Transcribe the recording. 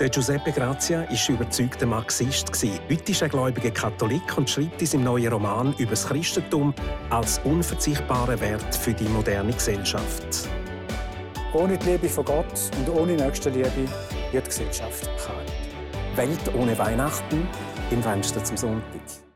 Der Giuseppe Grazia war überzeugter Marxist. Heute ist er gläubiger Katholik und schreibt in seinem neuen Roman über das Christentum als unverzichtbaren Wert für die moderne Gesellschaft. Ohne die Liebe von Gott und ohne Nächstenliebe wird die Gesellschaft kalt. Welt ohne Weihnachten im Fenster zum Sonntag.